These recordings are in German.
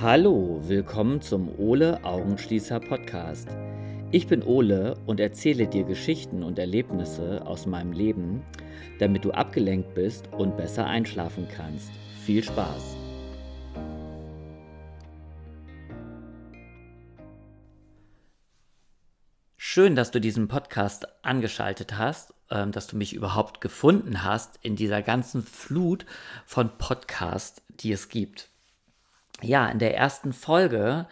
Hallo, willkommen zum Ole Augenschließer Podcast. Ich bin Ole und erzähle dir Geschichten und Erlebnisse aus meinem Leben, damit du abgelenkt bist und besser einschlafen kannst. Viel Spaß! Schön, dass du diesen Podcast angeschaltet hast, ähm, dass du mich überhaupt gefunden hast in dieser ganzen Flut von Podcasts, die es gibt. Ja, in der ersten Folge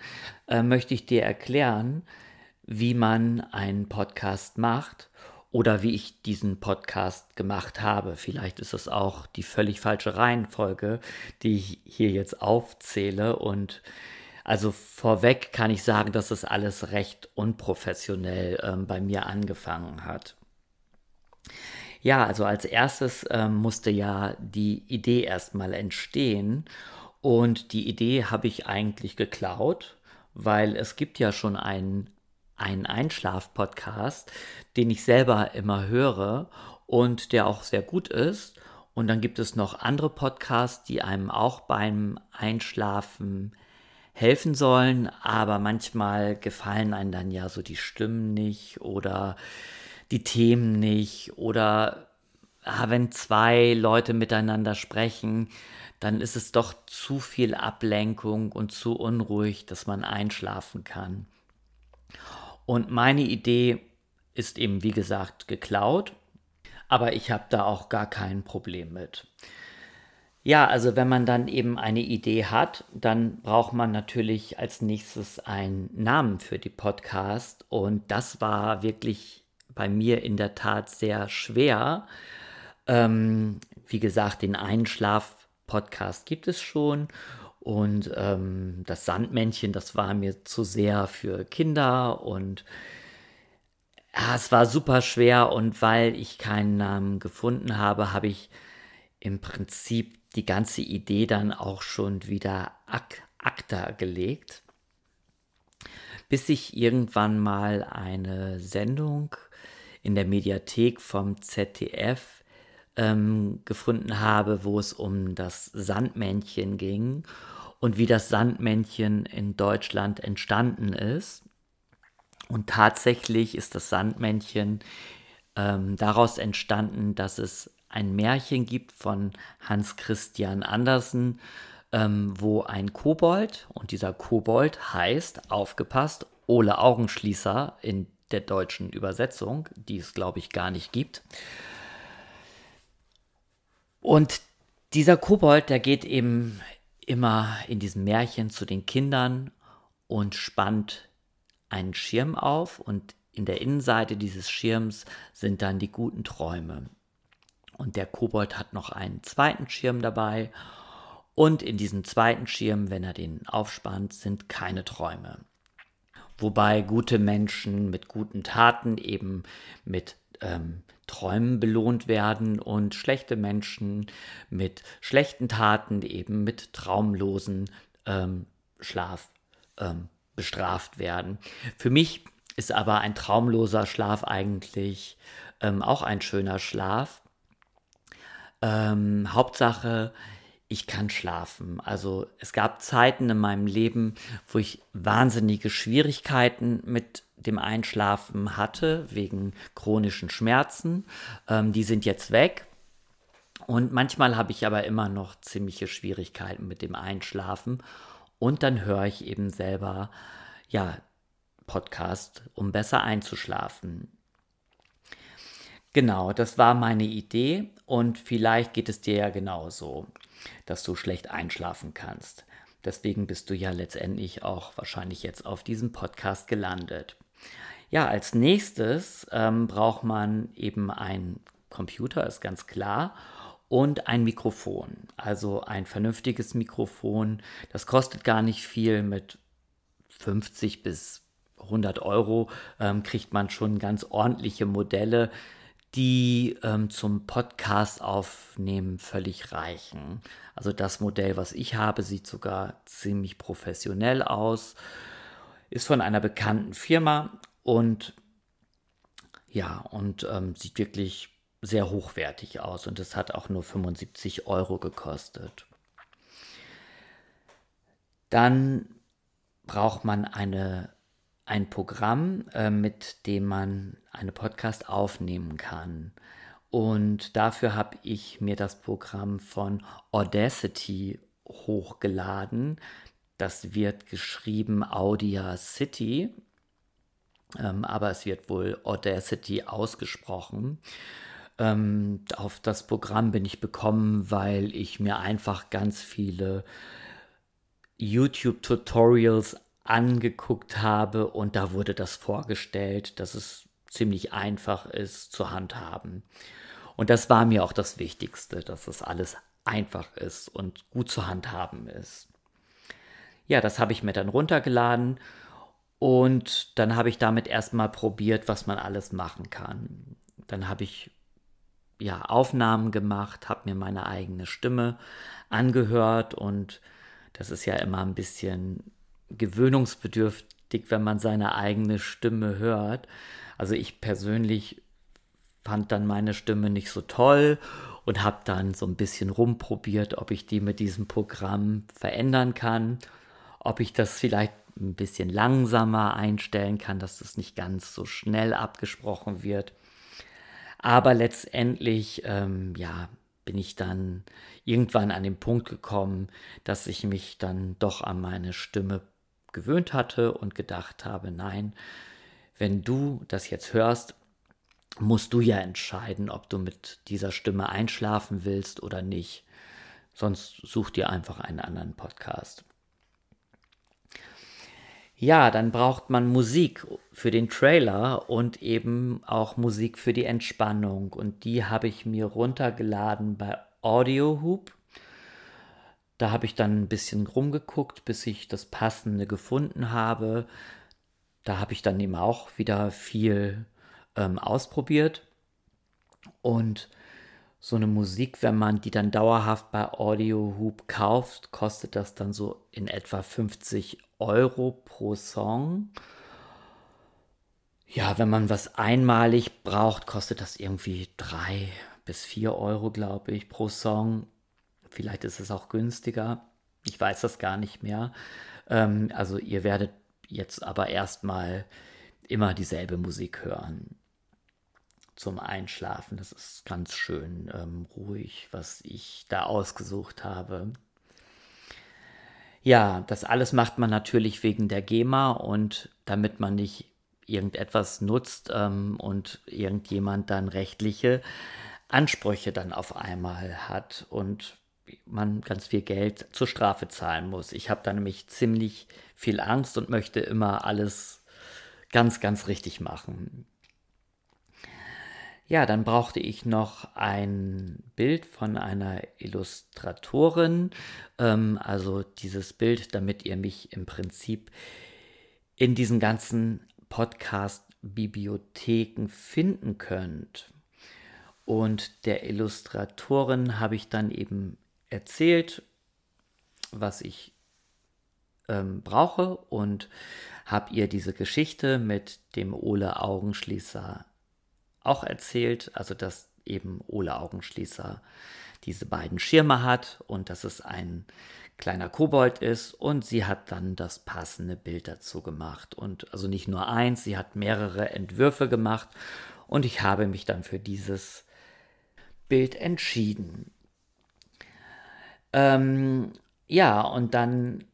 äh, möchte ich dir erklären, wie man einen Podcast macht oder wie ich diesen Podcast gemacht habe. Vielleicht ist es auch die völlig falsche Reihenfolge, die ich hier jetzt aufzähle. Und also vorweg kann ich sagen, dass es alles recht unprofessionell ähm, bei mir angefangen hat. Ja, also als erstes ähm, musste ja die Idee erstmal entstehen. Und die Idee habe ich eigentlich geklaut, weil es gibt ja schon einen, einen Einschlaf-Podcast, den ich selber immer höre und der auch sehr gut ist. Und dann gibt es noch andere Podcasts, die einem auch beim Einschlafen helfen sollen, aber manchmal gefallen einem dann ja so die Stimmen nicht oder die Themen nicht oder ah, wenn zwei Leute miteinander sprechen, dann ist es doch zu viel Ablenkung und zu unruhig, dass man einschlafen kann. Und meine Idee ist eben, wie gesagt, geklaut, aber ich habe da auch gar kein Problem mit. Ja, also wenn man dann eben eine Idee hat, dann braucht man natürlich als nächstes einen Namen für die Podcast und das war wirklich bei mir in der Tat sehr schwer. Ähm, wie gesagt, den Einschlaf Podcast gibt es schon. Und ähm, das Sandmännchen, das war mir zu sehr für Kinder. Und ja, es war super schwer. Und weil ich keinen Namen gefunden habe, habe ich im Prinzip die ganze Idee dann auch schon wieder ak acta gelegt, bis ich irgendwann mal eine Sendung in der Mediathek vom ZDF ähm, gefunden habe, wo es um das Sandmännchen ging und wie das Sandmännchen in Deutschland entstanden ist. Und tatsächlich ist das Sandmännchen ähm, daraus entstanden, dass es ein Märchen gibt von Hans Christian Andersen, ähm, wo ein Kobold, und dieser Kobold heißt, aufgepasst, Ole Augenschließer in der deutschen Übersetzung, die es glaube ich gar nicht gibt, und dieser Kobold, der geht eben immer in diesem Märchen zu den Kindern und spannt einen Schirm auf und in der Innenseite dieses Schirms sind dann die guten Träume. Und der Kobold hat noch einen zweiten Schirm dabei und in diesem zweiten Schirm, wenn er den aufspannt, sind keine Träume. Wobei gute Menschen mit guten Taten eben mit ähm, Träumen belohnt werden und schlechte Menschen mit schlechten Taten eben mit traumlosen ähm, Schlaf ähm, bestraft werden. Für mich ist aber ein traumloser Schlaf eigentlich ähm, auch ein schöner Schlaf. Ähm, Hauptsache, ich kann schlafen. Also es gab Zeiten in meinem Leben, wo ich wahnsinnige Schwierigkeiten mit dem Einschlafen hatte, wegen chronischen Schmerzen. Ähm, die sind jetzt weg. Und manchmal habe ich aber immer noch ziemliche Schwierigkeiten mit dem Einschlafen. Und dann höre ich eben selber, ja, Podcast, um besser einzuschlafen. Genau, das war meine Idee und vielleicht geht es dir ja genauso, dass du schlecht einschlafen kannst. Deswegen bist du ja letztendlich auch wahrscheinlich jetzt auf diesem Podcast gelandet. Ja, als nächstes ähm, braucht man eben einen Computer, ist ganz klar, und ein Mikrofon. Also ein vernünftiges Mikrofon. Das kostet gar nicht viel. Mit 50 bis 100 Euro ähm, kriegt man schon ganz ordentliche Modelle, die ähm, zum Podcast aufnehmen völlig reichen. Also das Modell, was ich habe, sieht sogar ziemlich professionell aus, ist von einer bekannten Firma und ja, und ähm, sieht wirklich sehr hochwertig aus und es hat auch nur 75 Euro gekostet. Dann braucht man eine, ein Programm, äh, mit dem man eine Podcast aufnehmen kann. Und dafür habe ich mir das Programm von Audacity hochgeladen. Das wird geschrieben Audia City, ähm, aber es wird wohl Audacity ausgesprochen. Ähm, auf das Programm bin ich bekommen, weil ich mir einfach ganz viele YouTube-Tutorials angeguckt habe und da wurde das vorgestellt, dass es ziemlich einfach ist zu handhaben. Und das war mir auch das Wichtigste, dass es alles einfach ist und gut zu handhaben ist. Ja, das habe ich mir dann runtergeladen und dann habe ich damit erstmal probiert, was man alles machen kann. Dann habe ich ja Aufnahmen gemacht, habe mir meine eigene Stimme angehört und das ist ja immer ein bisschen gewöhnungsbedürftig, wenn man seine eigene Stimme hört. Also ich persönlich fand dann meine Stimme nicht so toll und habe dann so ein bisschen rumprobiert, ob ich die mit diesem Programm verändern kann, ob ich das vielleicht ein bisschen langsamer einstellen kann, dass das nicht ganz so schnell abgesprochen wird. Aber letztendlich, ähm, ja, bin ich dann irgendwann an den Punkt gekommen, dass ich mich dann doch an meine Stimme gewöhnt hatte und gedacht habe, nein, wenn du das jetzt hörst, musst du ja entscheiden, ob du mit dieser Stimme einschlafen willst oder nicht. Sonst such dir einfach einen anderen Podcast. Ja, dann braucht man Musik für den Trailer und eben auch Musik für die Entspannung. Und die habe ich mir runtergeladen bei Audiohoop. Da habe ich dann ein bisschen rumgeguckt, bis ich das Passende gefunden habe. Da habe ich dann eben auch wieder viel ähm, ausprobiert. Und so eine Musik, wenn man die dann dauerhaft bei Audiohoop kauft, kostet das dann so in etwa 50 Euro pro Song. Ja, wenn man was einmalig braucht, kostet das irgendwie 3 bis 4 Euro, glaube ich, pro Song. Vielleicht ist es auch günstiger. Ich weiß das gar nicht mehr. Ähm, also ihr werdet jetzt aber erstmal immer dieselbe Musik hören zum Einschlafen. Das ist ganz schön ähm, ruhig, was ich da ausgesucht habe. Ja, das alles macht man natürlich wegen der GEMA und damit man nicht irgendetwas nutzt ähm, und irgendjemand dann rechtliche Ansprüche dann auf einmal hat und man ganz viel Geld zur Strafe zahlen muss. Ich habe da nämlich ziemlich viel Angst und möchte immer alles ganz, ganz richtig machen. Ja, dann brauchte ich noch ein Bild von einer Illustratorin, ähm, also dieses Bild, damit ihr mich im Prinzip in diesen ganzen Podcast-Bibliotheken finden könnt. Und der Illustratorin habe ich dann eben erzählt, was ich ähm, brauche und habe ihr diese Geschichte mit dem Ole Augenschließer auch erzählt, also dass eben Ole Augenschließer diese beiden Schirme hat und dass es ein kleiner Kobold ist. Und sie hat dann das passende Bild dazu gemacht. Und also nicht nur eins, sie hat mehrere Entwürfe gemacht. Und ich habe mich dann für dieses Bild entschieden. Ähm, ja, und dann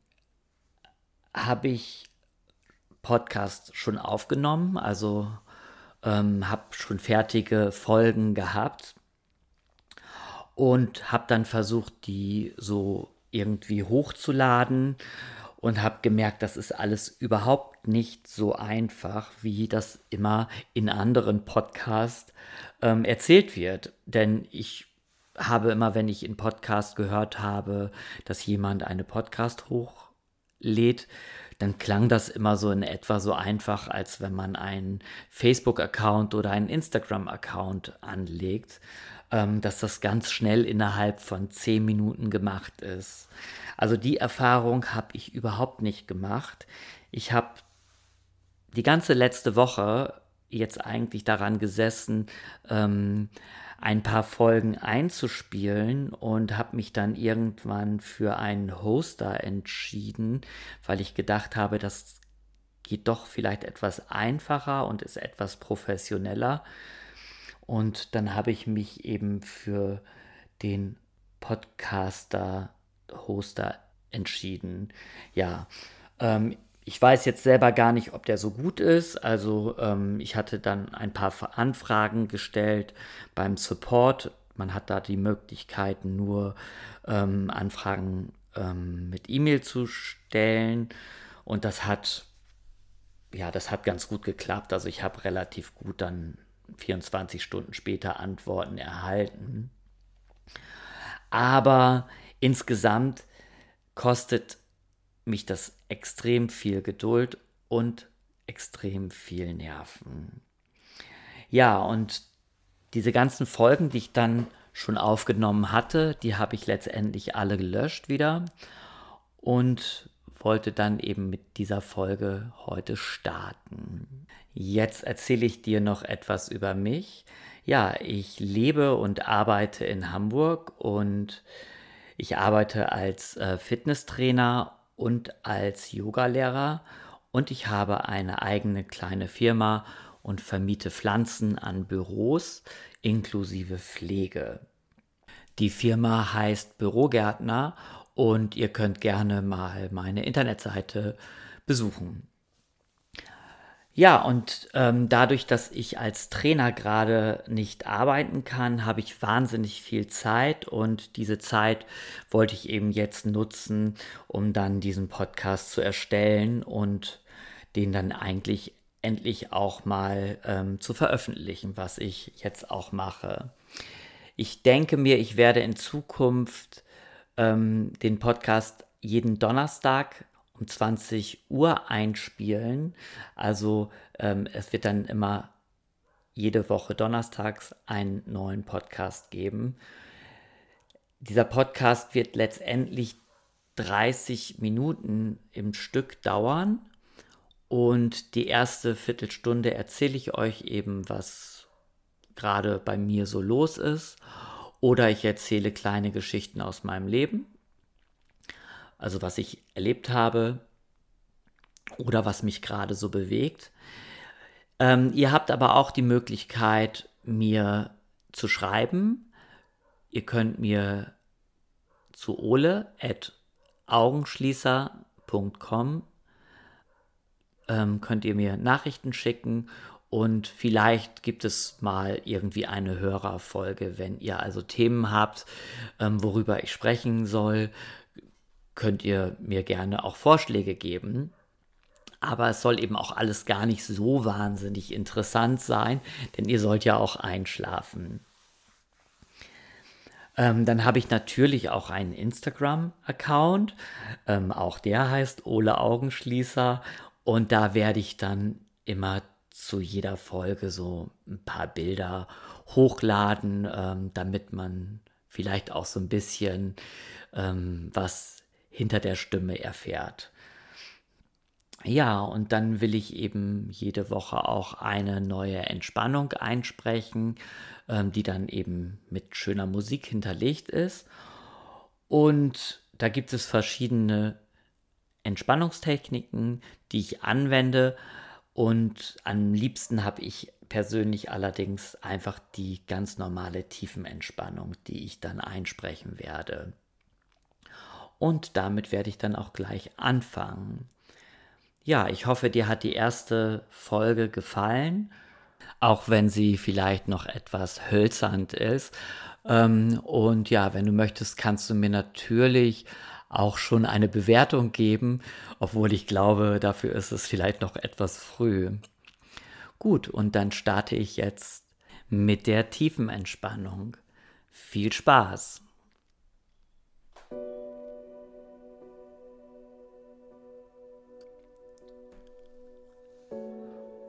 habe ich Podcast schon aufgenommen, also ähm, habe schon fertige Folgen gehabt und habe dann versucht, die so irgendwie hochzuladen und habe gemerkt, das ist alles überhaupt nicht so einfach, wie das immer in anderen Podcasts ähm, erzählt wird. Denn ich habe immer, wenn ich in Podcast gehört habe, dass jemand eine Podcast hochlädt, dann klang das immer so in etwa so einfach, als wenn man einen Facebook-Account oder einen Instagram-Account anlegt, ähm, dass das ganz schnell innerhalb von zehn Minuten gemacht ist. Also die Erfahrung habe ich überhaupt nicht gemacht. Ich habe die ganze letzte Woche jetzt eigentlich daran gesessen, ähm, ein paar Folgen einzuspielen und habe mich dann irgendwann für einen Hoster entschieden, weil ich gedacht habe, das geht doch vielleicht etwas einfacher und ist etwas professioneller. Und dann habe ich mich eben für den Podcaster-Hoster entschieden. Ja, ähm, ich weiß jetzt selber gar nicht, ob der so gut ist. Also ähm, ich hatte dann ein paar Anfragen gestellt beim Support. Man hat da die Möglichkeit, nur ähm, Anfragen ähm, mit E-Mail zu stellen. Und das hat, ja, das hat ganz gut geklappt. Also ich habe relativ gut dann 24 Stunden später Antworten erhalten. Aber insgesamt kostet mich das extrem viel Geduld und extrem viel Nerven. Ja, und diese ganzen Folgen, die ich dann schon aufgenommen hatte, die habe ich letztendlich alle gelöscht wieder und wollte dann eben mit dieser Folge heute starten. Jetzt erzähle ich dir noch etwas über mich. Ja, ich lebe und arbeite in Hamburg und ich arbeite als äh, Fitnesstrainer und als Yogalehrer und ich habe eine eigene kleine Firma und vermiete Pflanzen an Büros inklusive Pflege. Die Firma heißt Bürogärtner und ihr könnt gerne mal meine Internetseite besuchen. Ja, und ähm, dadurch, dass ich als Trainer gerade nicht arbeiten kann, habe ich wahnsinnig viel Zeit und diese Zeit wollte ich eben jetzt nutzen, um dann diesen Podcast zu erstellen und den dann eigentlich endlich auch mal ähm, zu veröffentlichen, was ich jetzt auch mache. Ich denke mir, ich werde in Zukunft ähm, den Podcast jeden Donnerstag um 20 Uhr einspielen. Also ähm, es wird dann immer jede Woche donnerstags einen neuen Podcast geben. Dieser Podcast wird letztendlich 30 Minuten im Stück dauern und die erste Viertelstunde erzähle ich euch eben, was gerade bei mir so los ist oder ich erzähle kleine Geschichten aus meinem Leben also was ich erlebt habe oder was mich gerade so bewegt. Ähm, ihr habt aber auch die Möglichkeit, mir zu schreiben. Ihr könnt mir zu ole at augenschließer.com ähm, könnt ihr mir Nachrichten schicken und vielleicht gibt es mal irgendwie eine Hörerfolge, wenn ihr also Themen habt, ähm, worüber ich sprechen soll, könnt ihr mir gerne auch Vorschläge geben. Aber es soll eben auch alles gar nicht so wahnsinnig interessant sein, denn ihr sollt ja auch einschlafen. Ähm, dann habe ich natürlich auch einen Instagram-Account. Ähm, auch der heißt Ole Augenschließer. Und da werde ich dann immer zu jeder Folge so ein paar Bilder hochladen, ähm, damit man vielleicht auch so ein bisschen ähm, was hinter der Stimme erfährt. Ja, und dann will ich eben jede Woche auch eine neue Entspannung einsprechen, ähm, die dann eben mit schöner Musik hinterlegt ist. Und da gibt es verschiedene Entspannungstechniken, die ich anwende. Und am liebsten habe ich persönlich allerdings einfach die ganz normale Tiefenentspannung, die ich dann einsprechen werde. Und damit werde ich dann auch gleich anfangen. Ja, ich hoffe, dir hat die erste Folge gefallen, auch wenn sie vielleicht noch etwas hölzernd ist. Ähm, und ja, wenn du möchtest, kannst du mir natürlich auch schon eine Bewertung geben, obwohl ich glaube, dafür ist es vielleicht noch etwas früh. Gut, und dann starte ich jetzt mit der tiefen Entspannung. Viel Spaß!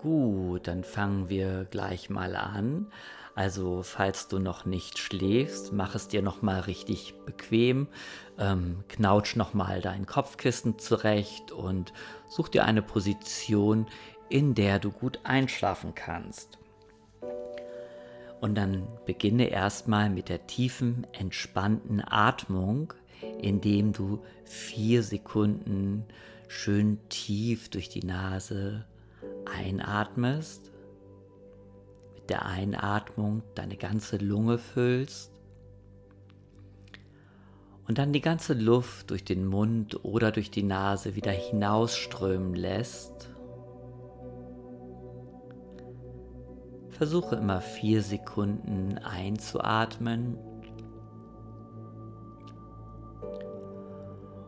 Gut, dann fangen wir gleich mal an. Also falls du noch nicht schläfst, mach es dir noch mal richtig bequem, ähm, knautsch noch mal dein Kopfkissen zurecht und such dir eine Position, in der du gut einschlafen kannst. Und dann beginne erstmal mit der tiefen, entspannten Atmung, indem du vier Sekunden schön tief durch die Nase einatmest, mit der Einatmung deine ganze Lunge füllst und dann die ganze Luft durch den Mund oder durch die Nase wieder hinausströmen lässt. Versuche immer vier Sekunden einzuatmen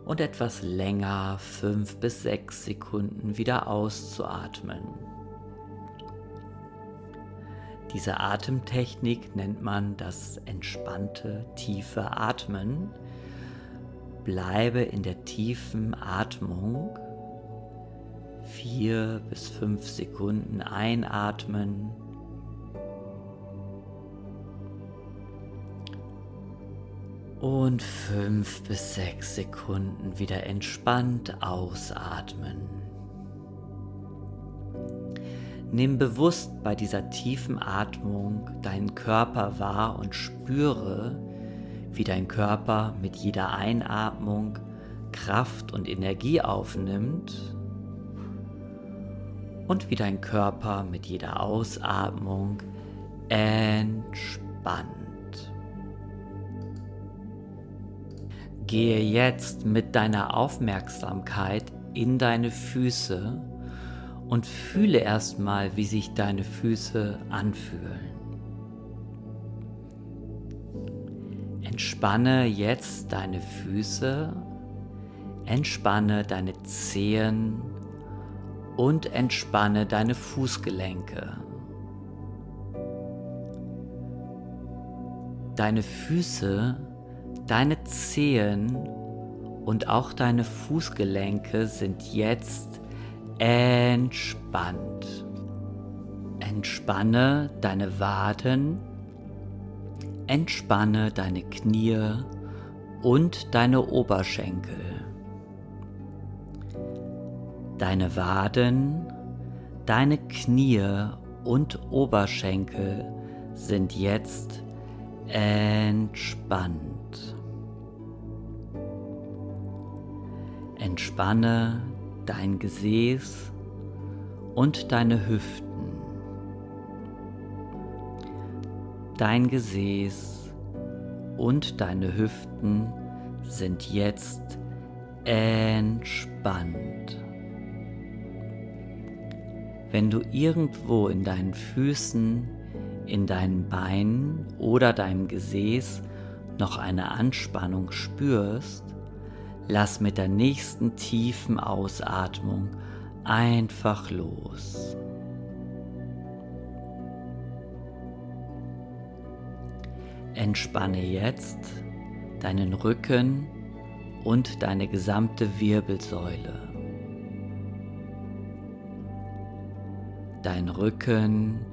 und etwas länger fünf bis sechs Sekunden wieder auszuatmen. Diese Atemtechnik nennt man das entspannte tiefe Atmen. Bleibe in der tiefen Atmung. Vier bis fünf Sekunden einatmen. Und fünf bis sechs Sekunden wieder entspannt ausatmen. Nimm bewusst bei dieser tiefen Atmung deinen Körper wahr und spüre, wie dein Körper mit jeder Einatmung Kraft und Energie aufnimmt und wie dein Körper mit jeder Ausatmung entspannt. Gehe jetzt mit deiner Aufmerksamkeit in deine Füße und fühle erstmal, wie sich deine Füße anfühlen. Entspanne jetzt deine Füße, entspanne deine Zehen und entspanne deine Fußgelenke. Deine Füße, deine Zehen und auch deine Fußgelenke sind jetzt entspannt. Entspanne deine Waden, entspanne deine Knie und deine Oberschenkel. Deine Waden, deine Knie und Oberschenkel sind jetzt entspannt. Entspanne dein Gesäß und deine Hüften. Dein Gesäß und deine Hüften sind jetzt entspannt. Wenn du irgendwo in deinen Füßen, in deinen Beinen oder deinem Gesäß noch eine Anspannung spürst, Lass mit der nächsten tiefen Ausatmung einfach los. Entspanne jetzt deinen Rücken und deine gesamte Wirbelsäule. Dein Rücken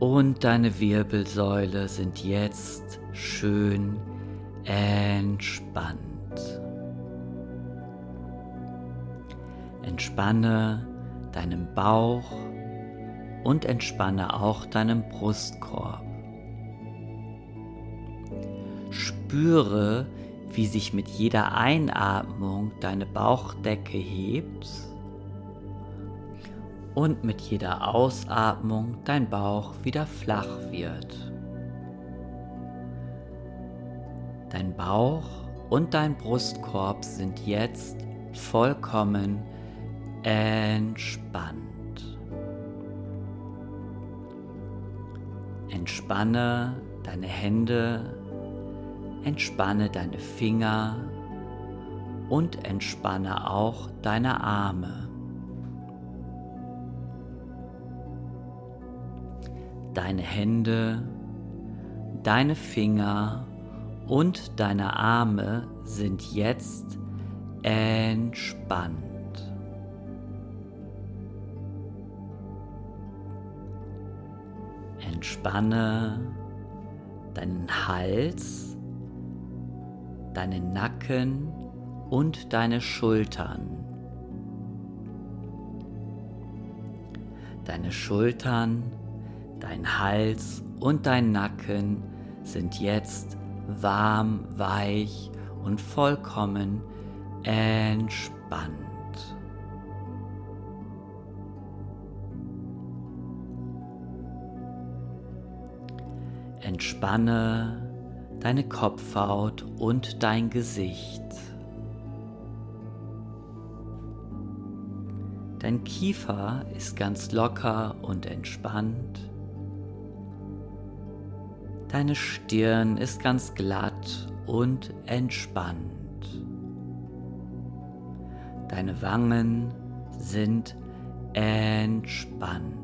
und deine Wirbelsäule sind jetzt schön entspannt. Entspanne deinen Bauch und entspanne auch deinen Brustkorb. Spüre, wie sich mit jeder Einatmung deine Bauchdecke hebt und mit jeder Ausatmung dein Bauch wieder flach wird. Dein Bauch und dein Brustkorb sind jetzt vollkommen entspannt. Entspanne deine Hände, entspanne deine Finger und entspanne auch deine Arme. Deine Hände, deine Finger und deine Arme sind jetzt entspannt. Entspanne deinen Hals, deinen Nacken und deine Schultern. Deine Schultern, Dein Hals und dein Nacken sind jetzt warm, weich und vollkommen entspannt. Entspanne deine Kopfhaut und dein Gesicht. Dein Kiefer ist ganz locker und entspannt. Deine Stirn ist ganz glatt und entspannt. Deine Wangen sind entspannt.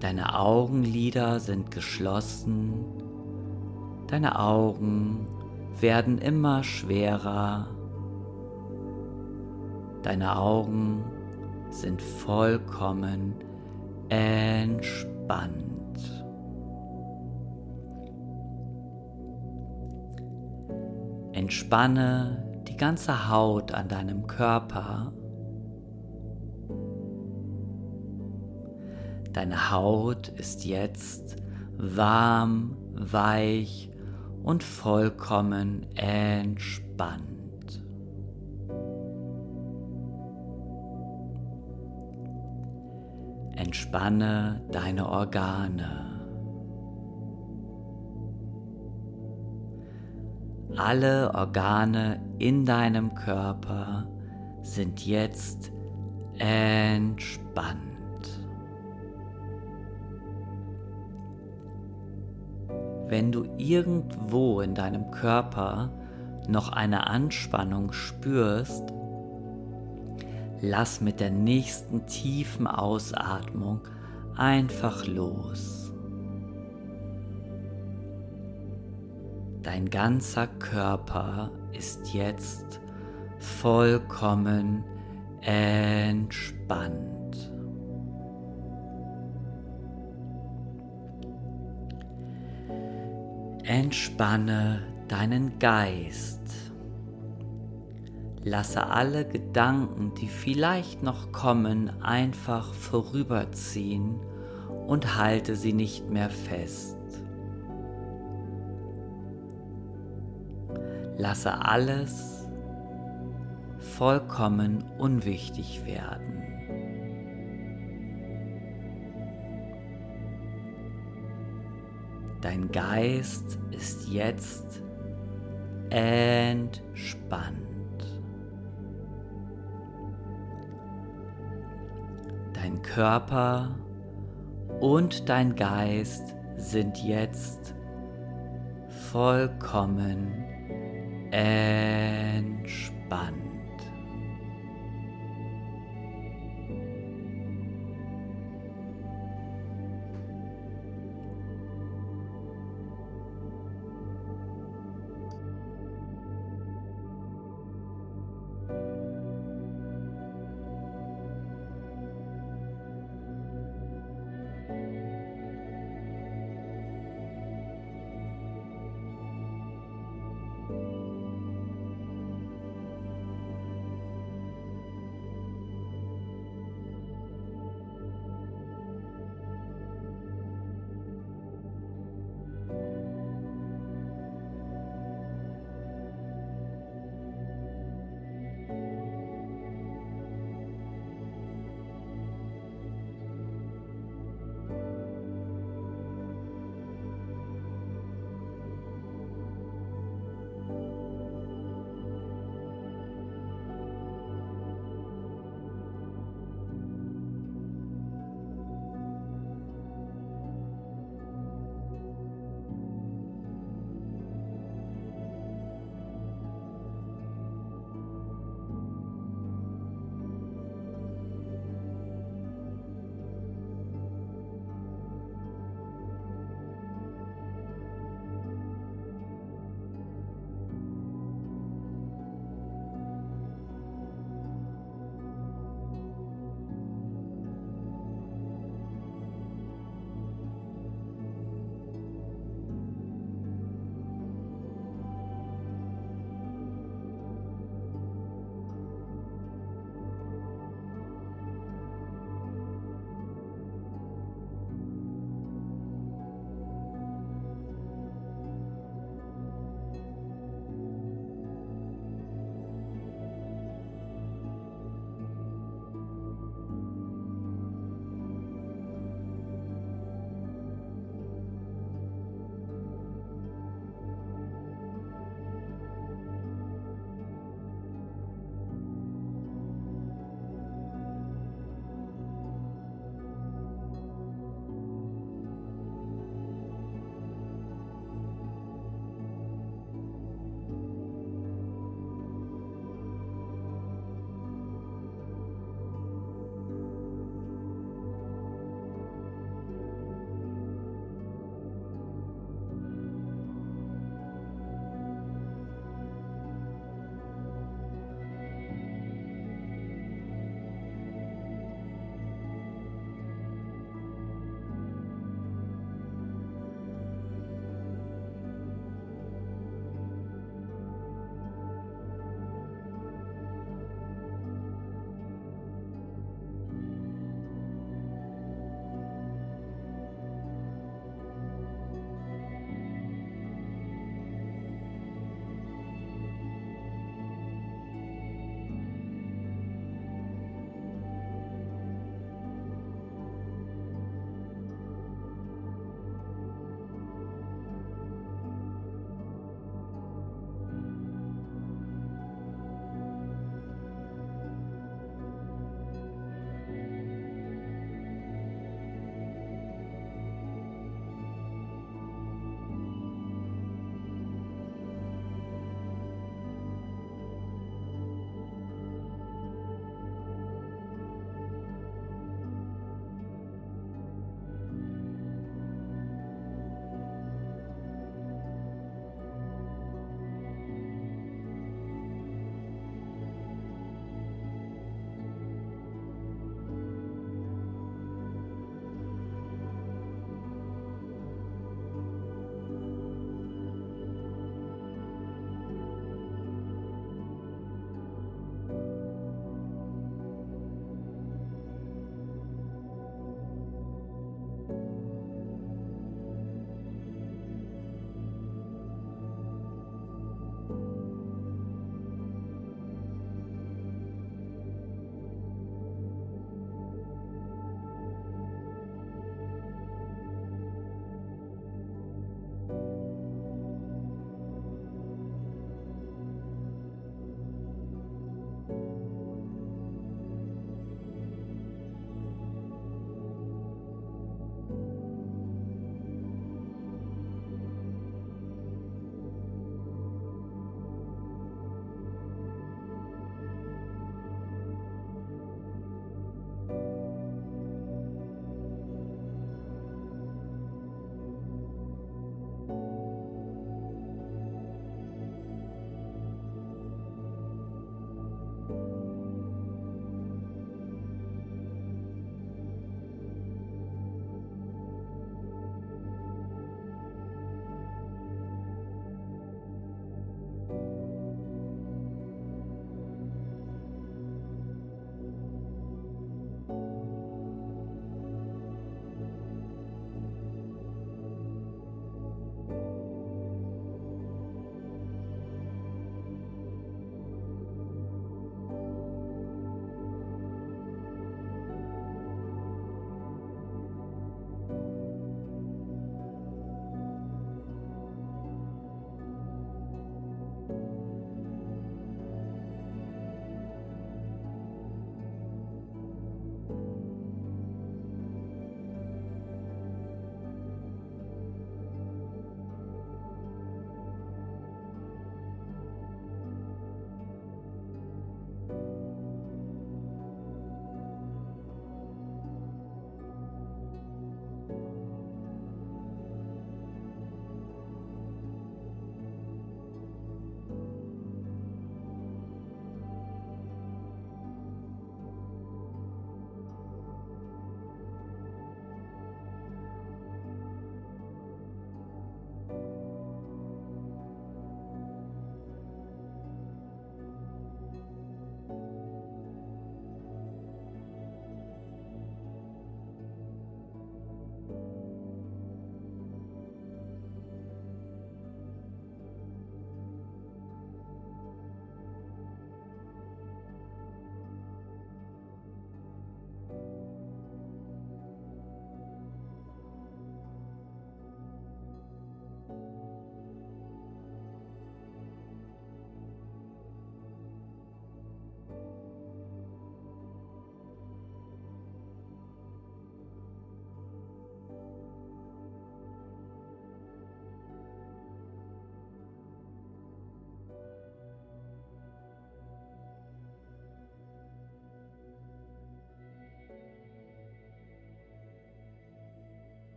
Deine Augenlider sind geschlossen. Deine Augen werden immer schwerer Deine Augen sind vollkommen entspannt. Entspanne die ganze Haut an deinem Körper. Deine Haut ist jetzt warm, weich und vollkommen entspannt. Entspanne deine Organe. Alle Organe in deinem Körper sind jetzt entspannt. Wenn du irgendwo in deinem Körper noch eine Anspannung spürst, lass mit der nächsten tiefen Ausatmung einfach los. Dein ganzer Körper ist jetzt vollkommen entspannt. Entspanne deinen Geist. Lasse alle Gedanken, die vielleicht noch kommen, einfach vorüberziehen und halte sie nicht mehr fest. Lasse alles vollkommen unwichtig werden. Dein Geist ist jetzt entspannt. Dein Körper und dein Geist sind jetzt vollkommen entspannt.